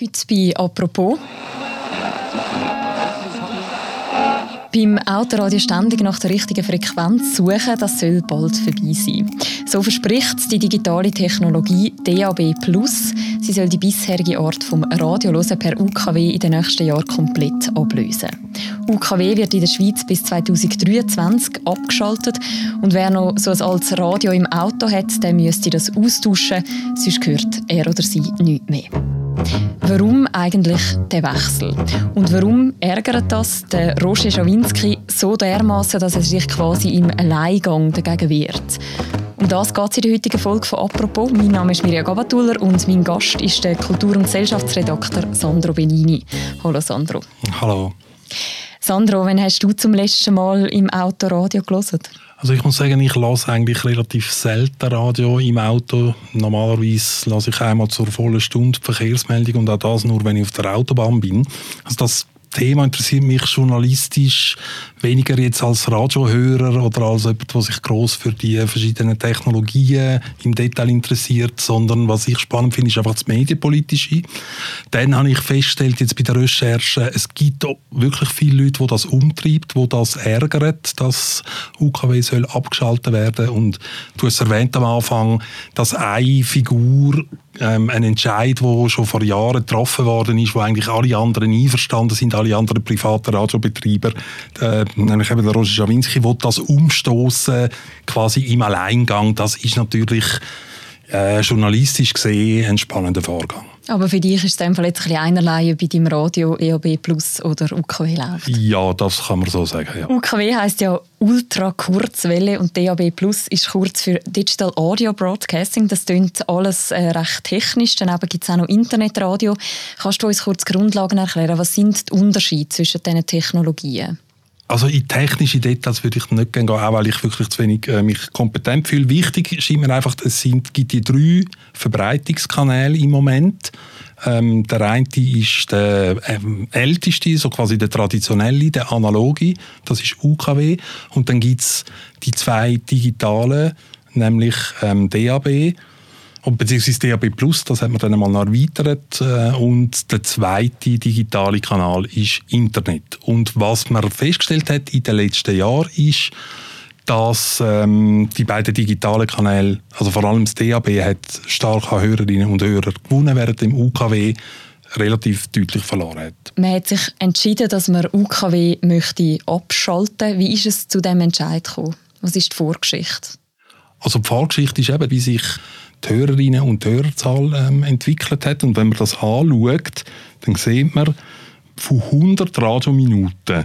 Heute bei «Apropos». Beim Autoradio ständig nach der richtigen Frequenz suchen, das soll bald vorbei sein. So verspricht die digitale Technologie DAB+. Sie soll die bisherige Art vom Radiolosen per UKW in den nächsten Jahren komplett ablösen. UKW wird in der Schweiz bis 2023 abgeschaltet und wer noch so ein altes Radio im Auto hat, der müsste das austauschen, sonst hört er oder sie nichts mehr. Warum eigentlich der Wechsel? Und warum ärgert das den Roger Schawinski so dermaßen, dass er sich quasi im Alleingang dagegen wehrt? Um das geht es in der heutigen Folge von «Apropos». Mein Name ist Mirja Gabatuller und mein Gast ist der Kultur- und Gesellschaftsredakteur Sandro Benini. Hallo Sandro. Hallo. Sandro, wann hast du zum letzten Mal im Auto Radio gelesen? Also ich muss sagen, ich lasse eigentlich relativ selten Radio im Auto. Normalerweise lasse ich einmal zur vollen Stunde Verkehrsmeldung und auch das nur, wenn ich auf der Autobahn bin. Also das Thema interessiert mich journalistisch weniger jetzt als Radiohörer oder als jemand, der sich groß für die verschiedenen Technologien im Detail interessiert, sondern was ich spannend finde, ist einfach das Medienpolitische. Dann habe ich festgestellt, jetzt bei der Recherche, es gibt wirklich viele Leute, die das umtreibt, die das ärgert, dass UKW soll abgeschaltet werden und du hast erwähnt am Anfang, dass eine Figur ähm, ein Entscheid, der schon vor Jahren getroffen worden ist, wo eigentlich alle anderen einverstanden sind, alle anderen privaten Radiobetreiber, äh, nämlich eben der Roger Schawinski, will das umstoßen quasi im Alleingang. Das ist natürlich äh, journalistisch gesehen ein spannender Vorgang. Aber für dich ist es dann jetzt ein einerlei, bei deinem Radio EOB Plus oder UKW läuft? Ja, das kann man so sagen. Ja. UKW heisst ja Ultra Kurzwelle und DAB Plus ist kurz für Digital Audio Broadcasting. Das klingt alles äh, recht technisch. Daneben gibt es auch noch Internetradio. Kannst du uns kurz Grundlagen erklären? Was sind die Unterschiede zwischen diesen Technologien? Also in technische Details würde ich nicht gehen, auch weil ich wirklich zu wenig äh, mich kompetent fühle. Wichtig scheint mir einfach, es sind, gibt die drei Verbreitungskanäle im Moment. Ähm, der eine ist der ähm, älteste, so quasi der traditionelle, der analoge, das ist UKW. Und dann gibt es die zwei digitalen, nämlich ähm, DAB und beziehungsweise DAB Plus, das hat man dann einmal erweitert. Äh, und der zweite digitale Kanal ist Internet. Und was man festgestellt hat in den letzten Jahren ist, dass ähm, die beiden digitalen Kanäle, also vor allem das DAB, hat stark an Hörerinnen und Hörer gewonnen, während dem UKW relativ deutlich verloren hat. Man hat sich entschieden, dass man UKW möchte abschalten. Wie ist es zu dem Entscheid gekommen? Was ist die Vorgeschichte? Also die Vorgeschichte ist eben, wie sich die Hörerinnen und Hörerzahl ähm, entwickelt hat. Und wenn man das anschaut, dann sieht man, von 100 Radiominuten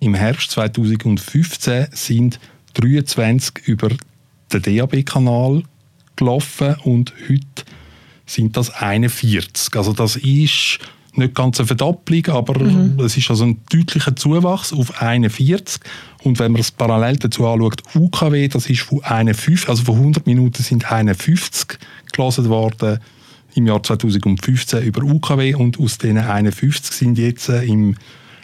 im Herbst 2015 sind 23 über den DAB-Kanal gelaufen und heute sind das 41. Also das ist nicht ganz eine Verdopplung, aber mhm. es ist also ein deutlicher Zuwachs auf 41. Und wenn man es parallel dazu anschaut, UKW, das ist von 51, also von 100 Minuten sind 51 gelesen worden im Jahr 2015 über UKW und aus diesen 51 sind jetzt äh, im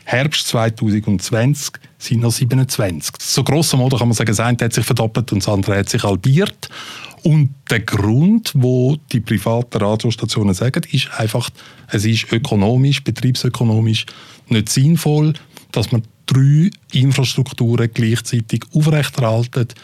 Herbst 2020 sind noch 27. So grosso modo kann man sagen, das eine hat sich verdoppelt und das andere hat sich halbiert. Und der Grund, wo die privaten Radiostationen sagen, ist einfach, es ist ökonomisch, betriebsökonomisch nicht sinnvoll, dass man drei Infrastrukturen gleichzeitig aufrechterhaltet.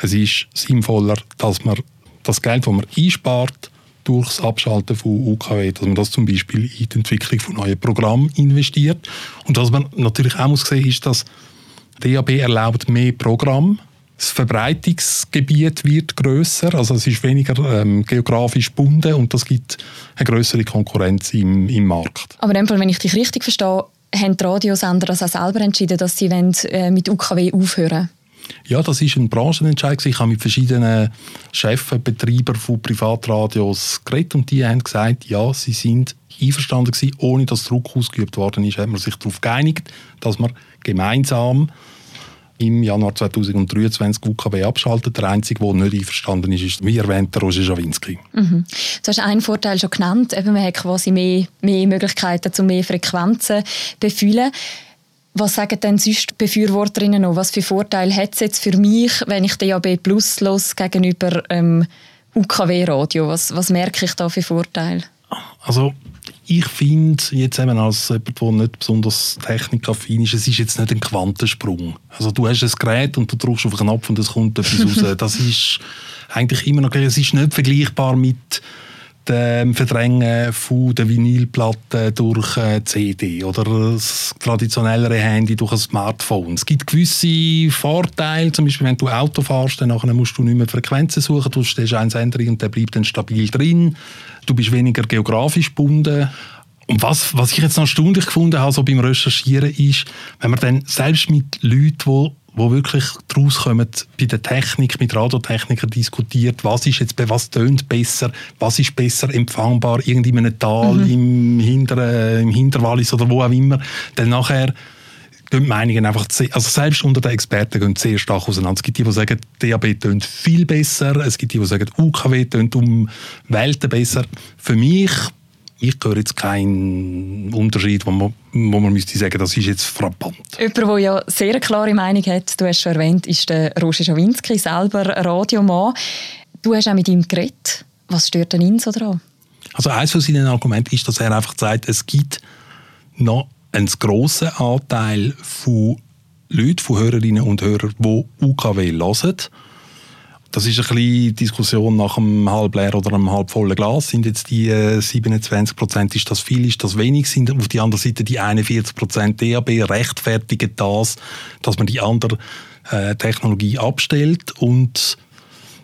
Es ist sinnvoller, dass man das Geld, das man einspart, durch das Abschalten von UKW, dass man das zum Beispiel in die Entwicklung von neuen Programmen investiert. Und was man natürlich auch muss sehen, ist, dass DAB erlaubt mehr Programme das Verbreitungsgebiet wird größer, also es ist weniger ähm, geografisch gebunden und das gibt eine größere Konkurrenz im, im Markt. Aber in dem Fall, wenn ich dich richtig verstehe, haben die Radiosender das auch selber entschieden, dass sie wollen, äh, mit UKW aufhören ja, das ist ein Branchenentscheid. Ich habe mit verschiedenen Chefs, Betreibern von Privatradios geredet und die haben gesagt, ja, sie sind einverstanden gewesen, ohne dass Druck ausgeübt worden ist, hat man sich darauf geeinigt, dass man gemeinsam im Januar 2023 UKW abschaltet. Der Einzige, der nicht einverstanden ist, ist, wie erwähnt, der Roger Schawinski. Mhm. Du hast einen Vorteil schon genannt. Eben, man hat quasi mehr, mehr Möglichkeiten, zu mehr Frequenzen befühlen. Was sagen denn sonst Befürworterinnen noch? Was für Vorteile hat es jetzt für mich, wenn ich DAB Plus los gegenüber ähm, UKW-Radio? Was, was merke ich da für Vorteile? Also ich finde, jetzt eben als jemand, der nicht besonders technikaffin ist, es ist jetzt nicht ein Quantensprung. Also du hast ein Gerät und du drückst auf einen Knopf und es kommt etwas raus. Das ist eigentlich immer noch gleich. Es ist nicht vergleichbar mit dem Verdrängen von der Vinylplatte durch eine CD oder das traditionellere Handy durch ein Smartphone. Es gibt gewisse Vorteile, zum Beispiel wenn du Auto fährst, dann musst du nicht mehr Frequenzen suchen, du stellst einen Sender und der bleibt dann stabil drin. Du bist weniger geografisch gebunden. Und was, was ich jetzt noch erstaunlich gefunden habe so beim Recherchieren ist, wenn man dann selbst mit Leuten, die wo wirklich daraus kommen, bei der Technik, mit Radiotechnikern diskutiert, was ist jetzt, was tönt besser, was ist besser empfangbar, irgendwie in einem Tal, mhm. im, Hinter, im Hinterwallis oder wo auch immer. Dann nachher gehen die Meinungen einfach, also selbst unter den Experten gehen sehr stark auseinander. Es gibt die, die sagen, DAB tönt viel besser, es gibt die, die sagen, UKW tönt um Welten besser. Für mich ich höre jetzt keinen Unterschied, wo man, wo man müsste sagen, das ist jetzt frappant. Jemand, der ja sehr eine klare Meinung hat, du hast schon erwähnt, ist der Roger Schawinski, selber Radiomann. Du hast auch mit ihm geredet. Was stört denn ihn so daran? Also eines von seinen Argumenten ist, dass er einfach sagt, es gibt noch einen grossen Anteil von Leuten, von Hörerinnen und Hörern, die UKW hören das ist ein bisschen Diskussion nach einem halb leer oder einem halb vollen Glas. Sind jetzt die 27 äh, Prozent, ist das viel, ist das wenig? Sind auf der anderen Seite die 41 Prozent DAB rechtfertigen das, dass man die andere äh, Technologie abstellt und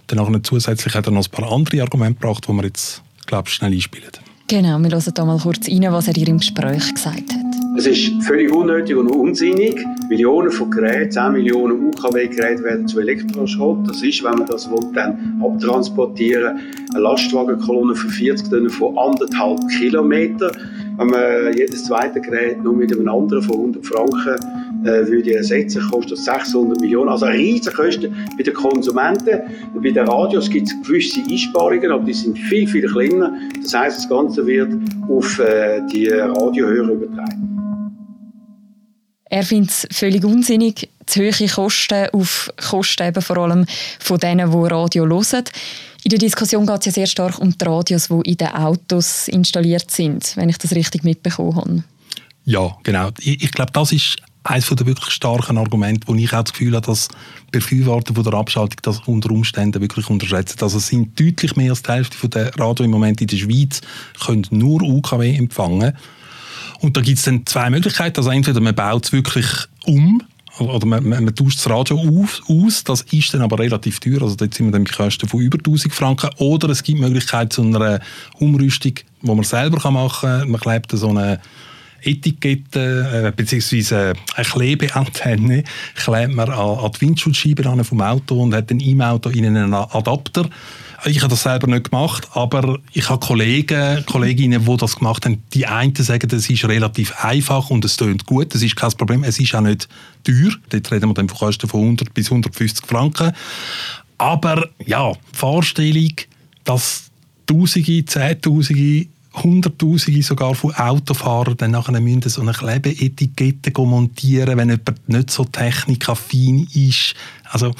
dann zusätzlich hat er noch ein paar andere Argumente gebracht, die wir jetzt, glaube ich, schnell einspielen. Genau, wir hören da mal kurz rein, was er dir im Gespräch gesagt hat. Es ist völlig unnötig und unsinnig. Millionen von Geräten, 10 Millionen UKW-Geräte werden zu Elektroschrott. Das ist, wenn man das will, dann abtransportieren, eine Lastwagenkolonne von 40 Tonnen von anderthalb Kilometer. Wenn man jedes zweite Gerät nur mit einem anderen von 100 Franken äh, würde ersetzen, kostet das 600 Millionen. Also riesige Kosten bei den Konsumenten. Bei den Radios gibt es gewisse Einsparungen, aber die sind viel, viel kleiner. Das heißt, das Ganze wird auf äh, die Radiohörer übertragen. Er findet es völlig unsinnig, zu hohe Kosten auf Kosten eben vor allem von denen, die Radio hören. In der Diskussion geht es ja sehr stark um die Radios, die in den Autos installiert sind, wenn ich das richtig mitbekommen habe. Ja, genau. Ich, ich glaube, das ist eines der wirklich starken Argumente, wo ich auch das Gefühl habe, dass Befürworter der Abschaltung das unter Umständen wirklich unterschätzen. Also es sind deutlich mehr als die Hälfte der Radio im Moment in der Schweiz können nur UKW empfangen. Und da gibt es dann zwei Möglichkeiten. Also entweder man baut es wirklich um, oder man, man, man tauscht das Radio auf, aus, das ist dann aber relativ teuer, also dort sind wir dann bei Kosten von über 1000 Franken. Oder es gibt die Möglichkeit zu einer Umrüstung, die man selber machen kann. Man klebt so eine Etikette äh, bzw. eine Klebeantenne klebt man an, an die Windschutzscheibe vom Auto und hat dann im Auto einen Adapter ich habe das selber nicht gemacht, aber ich habe Kollegen, Kolleginnen, die das gemacht haben. Die einen sagen, das ist relativ einfach und es tönt gut, das ist kein Problem. Es ist auch nicht teuer. Dort reden wir dann von Kosten von 100 bis 150 Franken. Aber ja, die Vorstellung, dass Tausende, Zehntausende Hunderttausende sogar von Autofahrern dann nachher müssen so eine Klebeetikette montieren, wenn jemand nicht so technikaffin ist. Also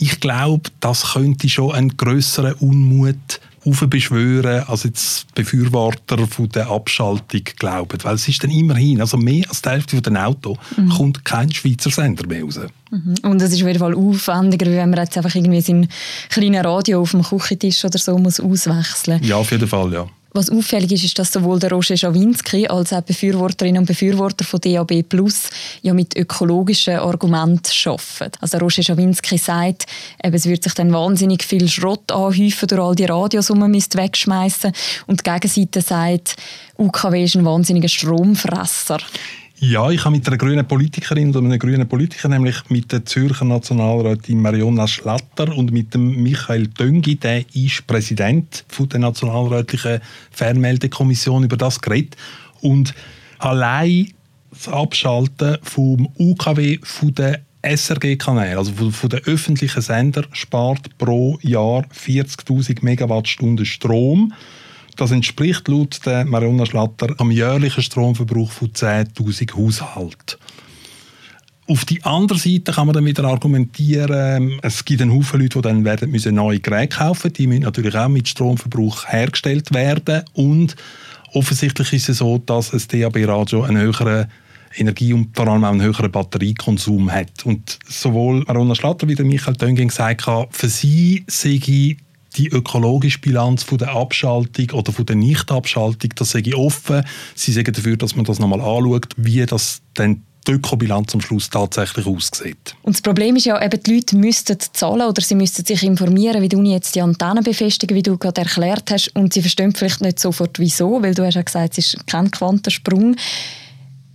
ich glaube, das könnte schon einen größeren Unmut aufbeschwören, als jetzt Befürworter von der Abschaltung glauben. Weil es ist dann immerhin, also mehr als die Hälfte von den Autos mhm. kommt kein Schweizer Sender mehr raus. Mhm. Und es ist auf jeden Fall aufwendiger, wenn man jetzt einfach irgendwie sein kleines Radio auf dem Küchentisch oder so muss auswechseln muss. Ja, auf jeden Fall, ja. Was auffällig ist, ist, dass sowohl der Roger Schawinski als auch Befürworterinnen und Befürworter von DAB Plus ja mit ökologischen Argumenten arbeiten. Also Roger Schawinski sagt, eben, es wird sich dann wahnsinnig viel Schrott anhäufen durch all die Radios, die man wegschmeißen Und die Gegenseite sagt, UKW ist ein wahnsinniger Stromfresser. Ja, ich habe mit einer grünen Politikerin oder einem grünen Politiker, nämlich mit der Zürcher Nationalrätin Mariona Schlatter und mit dem Michael Döngi, der ist Präsident der Nationalrätlichen Fernmeldekommission, über das geredet. Und allein das Abschalten vom UKW von der SRG-Kanäle, also von den öffentlichen Sender, spart pro Jahr 40.000 Megawattstunden Strom. Das entspricht laut der Mariona Schlatter am jährlichen Stromverbrauch von 10.000 Haushalten. Auf die andere Seite kann man dann wieder argumentieren, es gibt einen Haufen Leute, die dann werden müssen neue Geräte kaufen Die müssen natürlich auch mit Stromverbrauch hergestellt werden. Und offensichtlich ist es so, dass ein DAB-Radio einen höheren Energie- und vor allem auch einen höheren Batteriekonsum hat. Und sowohl Arona Schlatter wie Michael Dönging gesagt haben, für sie sehe ich die ökologische Bilanz von der Abschaltung oder von der Nichtabschaltung, das sage ich offen. Sie sagen dafür, dass man das nochmal anschaut, wie das dann die Ökobilanz am Schluss tatsächlich aussieht. Und das Problem ist ja, eben die Leute müssten zahlen oder sie müssten sich informieren, wie du jetzt die Antennen befestigen, wie du gerade erklärt hast, und sie verstehen vielleicht nicht sofort, wieso, weil du hast ja gesagt, es ist kein Quantensprung.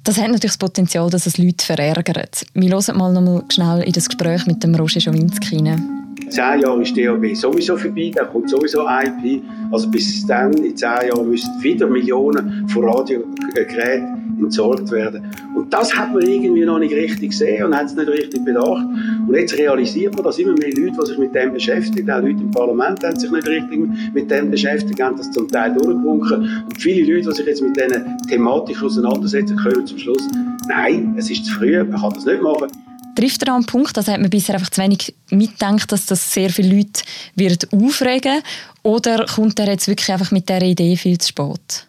Das hat natürlich das Potenzial, dass es Leute verärgert. Wir hören mal noch schnell in das Gespräch mit dem Roger Schawinski rein zehn Jahren ist DAB sowieso vorbei, dann kommt sowieso IP. Also bis dann, in zehn Jahren, müssen wieder Millionen von Radiogeräten entsorgt werden. Und das hat man irgendwie noch nicht richtig gesehen und hat es nicht richtig bedacht. Und jetzt realisiert man, dass immer mehr Leute, die sich mit dem beschäftigen, auch Leute im Parlament haben sich nicht richtig mit dem beschäftigt, haben das zum Teil durchgewunken. Und viele Leute, die sich jetzt mit diesen Thematiken auseinandersetzen, kommen zum Schluss, nein, es ist zu früh, man kann das nicht machen trifft er einen Punkt, also hat man bisher einfach zu wenig mitgedacht, dass das sehr viele Leute wird aufregen. Oder kommt er jetzt wirklich einfach mit dieser Idee viel zu spät?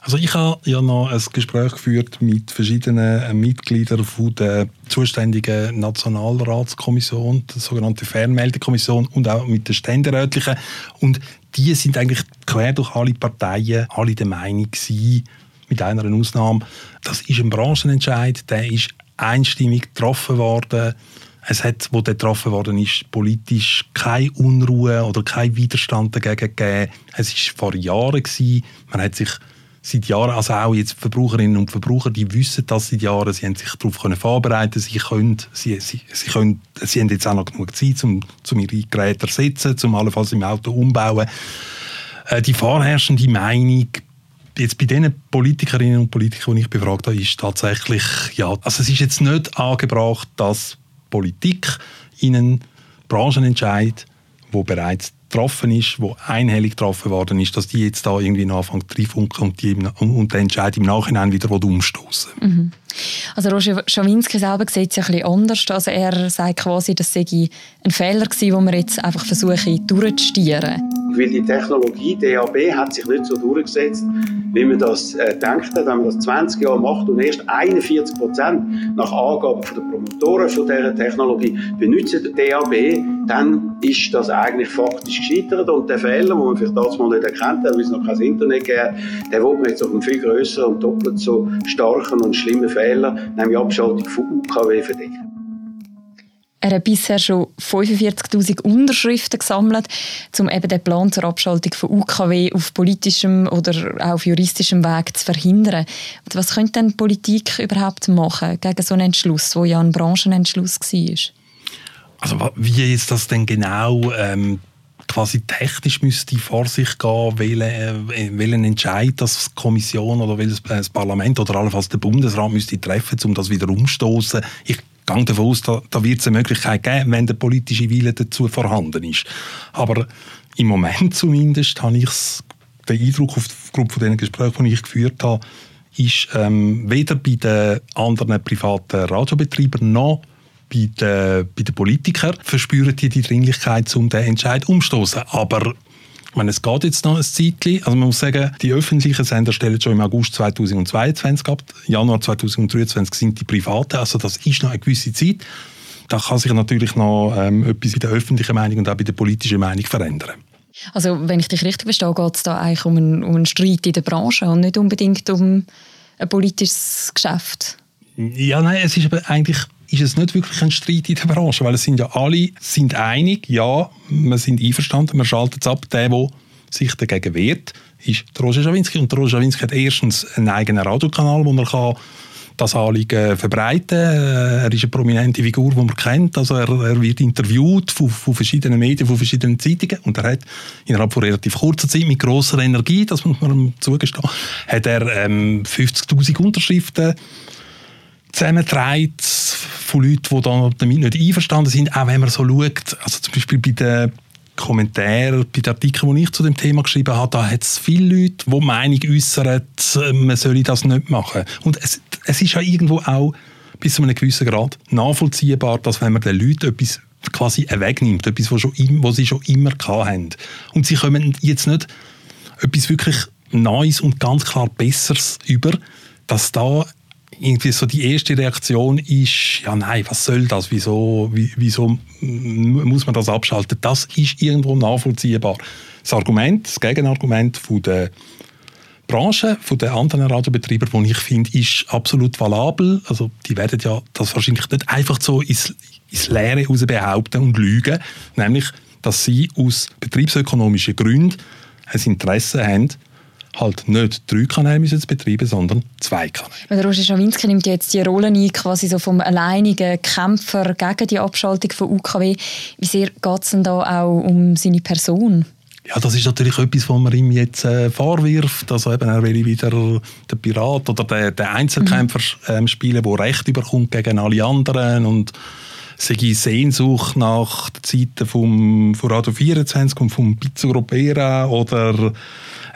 Also ich habe ja noch ein Gespräch geführt mit verschiedenen Mitgliedern der zuständigen Nationalratskommission, der sogenannten Fernmeldekommission und auch mit den Ständerätlichen. Und die sind eigentlich quer durch alle Parteien alle der Meinung gewesen, mit einer Ausnahme, das ist ein Branchenentscheid, der ist einstimmig getroffen worden. Es hat, wo der getroffen worden ist, politisch keine Unruhe oder kein Widerstand dagegen gegeben. Es war vor Jahren gewesen. Man hat sich seit Jahren, also auch jetzt Verbraucherinnen und Verbraucher, die wissen das seit Jahren, sie haben sich darauf können vorbereiten, sie können, sie, sie, sie können, sie haben jetzt auch noch genug Zeit, um, um ihre Geräte zu ersetzen, um allenfalls im Auto umbauen. Äh, die vorherrschende Meinung jetzt bei den Politikerinnen und Politikern, die ich befragt habe, ist tatsächlich, ja, also es ist jetzt nicht angebracht, dass Politik in einen Branchenentscheid, wo bereits getroffen ist, wo einhellig getroffen worden ist, dass die jetzt da irgendwie noch anfangen reinfunken und, die, und den Entscheid im Nachhinein wieder umstoßen. Mhm. Also Roger Schawinski selber sieht es ein bisschen anders. Also er sagt quasi, das sei ein Fehler gewesen, den wir jetzt einfach versuchen durchzustieren. Weil die Technologie DAB hat sich nicht so durchgesetzt, wie man das äh, denkt, wenn man das 20 Jahre macht und erst 41 Prozent nach Angaben der Promotoren von dieser Technologie benutzen DAB, dann ist das eigentlich faktisch gescheitert und der Fehler, den man vielleicht das mal nicht erkannt hat, weil es noch kein Internet gab, der wird man jetzt auf einen viel größeren und doppelt so starken und schlimmen Fehler, nämlich Abschaltung von UKW verdecken. Er hat bisher schon 45.000 Unterschriften gesammelt, um eben den Plan zur Abschaltung von UKW auf politischem oder auch auf juristischem Weg zu verhindern. Was könnte denn Politik überhaupt machen gegen so einen Entschluss, wo ja ein Branchenentschluss war? Also wie jetzt das denn genau ähm, quasi technisch müsste vor sich gehen, welchen, äh, welchen Entscheid das Kommission oder welches Parlament oder allenfalls der Bundesrat müsste treffen, um das wieder umstoßen. Gehe davon aus, da, da wird es eine Möglichkeit geben, wenn der politische Wille dazu vorhanden ist. Aber im Moment zumindest habe ich den Eindruck aufgrund von den Gesprächen, die ich geführt habe, ist ähm, weder bei den anderen privaten Radiobetreibern noch bei den, bei den Politikern verspüren die die Dringlichkeit, um den Entscheid umzustoßen. Aber meine, es geht jetzt noch ein Zeitchen. Also man muss sagen, die öffentlichen Sender stellen schon im August 2022 ab. Januar 2023 sind die privaten. Also das ist noch eine gewisse Zeit. Da kann sich natürlich noch ähm, etwas bei der öffentlichen Meinung und auch bei der politischen Meinung verändern. Also wenn ich dich richtig verstehe, geht es da eigentlich um einen, um einen Streit in der Branche und nicht unbedingt um ein politisches Geschäft? Ja, nein, es ist aber eigentlich ist es nicht wirklich ein Streit in der Branche, weil es sind ja alle sind einig, ja, wir sind einverstanden, wir schalten es ab. Der, der sich dagegen wehrt, ist Roger Schawinski. Und Roger Schawinski hat erstens einen eigenen Radiokanal, wo er kann das Anliegen verbreiten Er ist eine prominente Figur, die man kennt. Also er, er wird interviewt von, von, verschiedenen Medien, von verschiedenen Zeitungen. Und er hat innerhalb von relativ kurzer Zeit mit grosser Energie, das muss man ihm zugestehen, hat er ähm, 50'000 Unterschriften zusammenträgt von Leuten, die damit nicht einverstanden sind, auch wenn man so schaut, also zum Beispiel bei den Kommentaren, bei den Artikeln, die ich zu dem Thema geschrieben habe, da hat es viele Leute, die Meinung äußern, man solle das nicht machen. Und es, es ist ja irgendwo auch bis zu einem gewissen Grad nachvollziehbar, dass wenn man den Leuten etwas quasi wegnimmt, etwas, was, schon, was sie schon immer hatten. Und sie kommen jetzt nicht etwas wirklich Neues und ganz klar Besseres über, dass da irgendwie so die erste Reaktion ist, ja nein, was soll das, wieso, wieso muss man das abschalten? Das ist irgendwo nachvollziehbar. Das Argument, das Gegenargument von der Branche, von den anderen Radiobetriebern, die ich finde, ist absolut valabel. Also die werden ja das wahrscheinlich nicht einfach so ins, ins Leere heraus behaupten und lügen, nämlich, dass sie aus betriebsökonomischen Gründen ein Interesse haben, halt nicht drei Kanäle müssen betreiben, sondern zwei Kanäle. Der Roger Schawinski nimmt jetzt die Rolle ein, quasi so vom alleinigen Kämpfer gegen die Abschaltung von UKW. Wie sehr geht es denn da auch um seine Person? Ja, das ist natürlich etwas, was man ihm jetzt äh, vorwirft. Also eben, er will wieder den Pirat oder den, den Einzelkämpfer mhm. ähm, spielen, der Recht überkommt gegen alle anderen und sei Sehnsucht nach den Zeiten vom, von Radio 24 und vom Pizzo Europera oder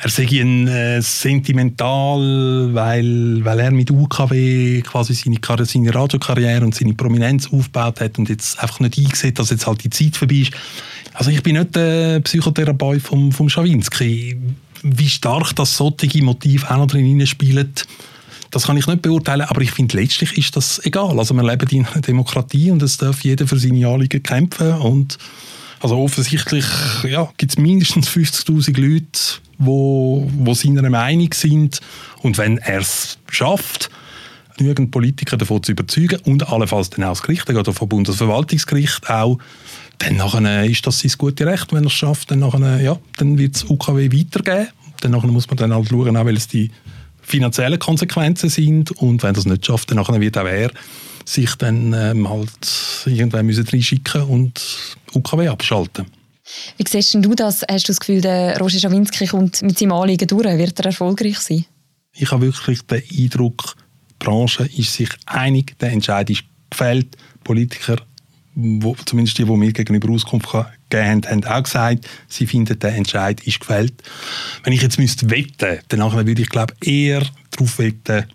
er sei ein äh, sentimental, weil, weil er mit UKW quasi seine, seine Radiokarriere und seine Prominenz aufgebaut hat und jetzt einfach nicht eingesehen, dass jetzt halt die Zeit vorbei ist. Also ich bin nicht der Psychotherapeut vom, vom Schawinski. Wie stark das solche Motiv auch noch drin spielt, das kann ich nicht beurteilen, aber ich finde, letztlich ist das egal. Also wir leben in einer Demokratie und es darf jeder für seine Anliegen kämpfen und also offensichtlich ja, gibt es mindestens 50'000 Leute, wo, wo seiner Meinung sind. Und wenn er es schafft, genügend Politiker davon zu überzeugen und allenfalls dann auch das Gericht, dann geht er vom Bundesverwaltungsgericht auch, dann nachher ist das sein gutes Recht. Wenn er es schafft, dann, ja, dann wird es UKW weitergeben. Dann nachher muss man dann halt schauen, auch, weil es die finanziellen Konsequenzen sind. Und wenn er es nicht schafft, dann nachher wird auch er sich dann ähm, halt irgendwann müssen reinschicken und UKW abschalten. Wie siehst du das? Hast du das Gefühl, der Roger Schawinski kommt mit seinem Anliegen durch? Wird er erfolgreich sein? Ich habe wirklich den Eindruck, die Branche ist sich einig, der Entscheid ist gefällt. Politiker, wo, zumindest die, die mir gegenüber Auskunft gegeben haben, haben auch gesagt, sie finden, der Entscheid ist gefällt. Wenn ich jetzt müsste wetten, dann würde ich glaube eher darauf wetten,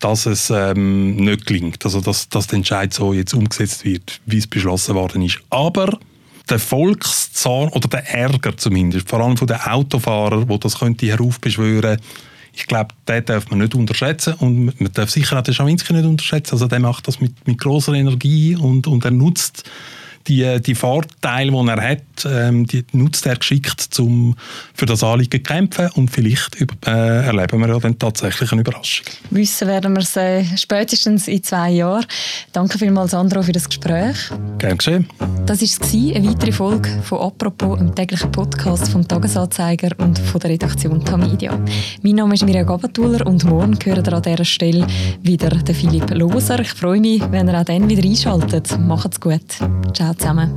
dass es ähm, nicht gelingt, also dass, dass der Entscheid so jetzt umgesetzt wird, wie es beschlossen worden ist. Aber der Volkszahn oder der Ärger zumindest, vor allem von den Autofahrern, wo das könnte heraufbeschwören, ich glaube, den darf man nicht unterschätzen und man darf sicher auch den Schawinski nicht unterschätzen. Also der macht das mit, mit großer Energie und, und er nutzt die, die Vorteile, die er hat, ähm, die nutzt er geschickt, um für das Anliegen zu kämpfen und vielleicht äh, erleben wir ja dann tatsächlich eine Überraschung. Wissen werden wir es äh, spätestens in zwei Jahren. Danke vielmals, Sandro, für das Gespräch. Gerne geschehen. Das war eine weitere Folge von «Apropos», einem täglichen Podcast vom «Tagesanzeiger» und von der Redaktion Tamedia. Mein Name ist Mirja Gabatuller und morgen hören wir an dieser Stelle wieder den Philipp Loser. Ich freue mich, wenn ihr auch dann wieder einschaltet. Macht's gut. Ciao zusammen.